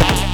Bye.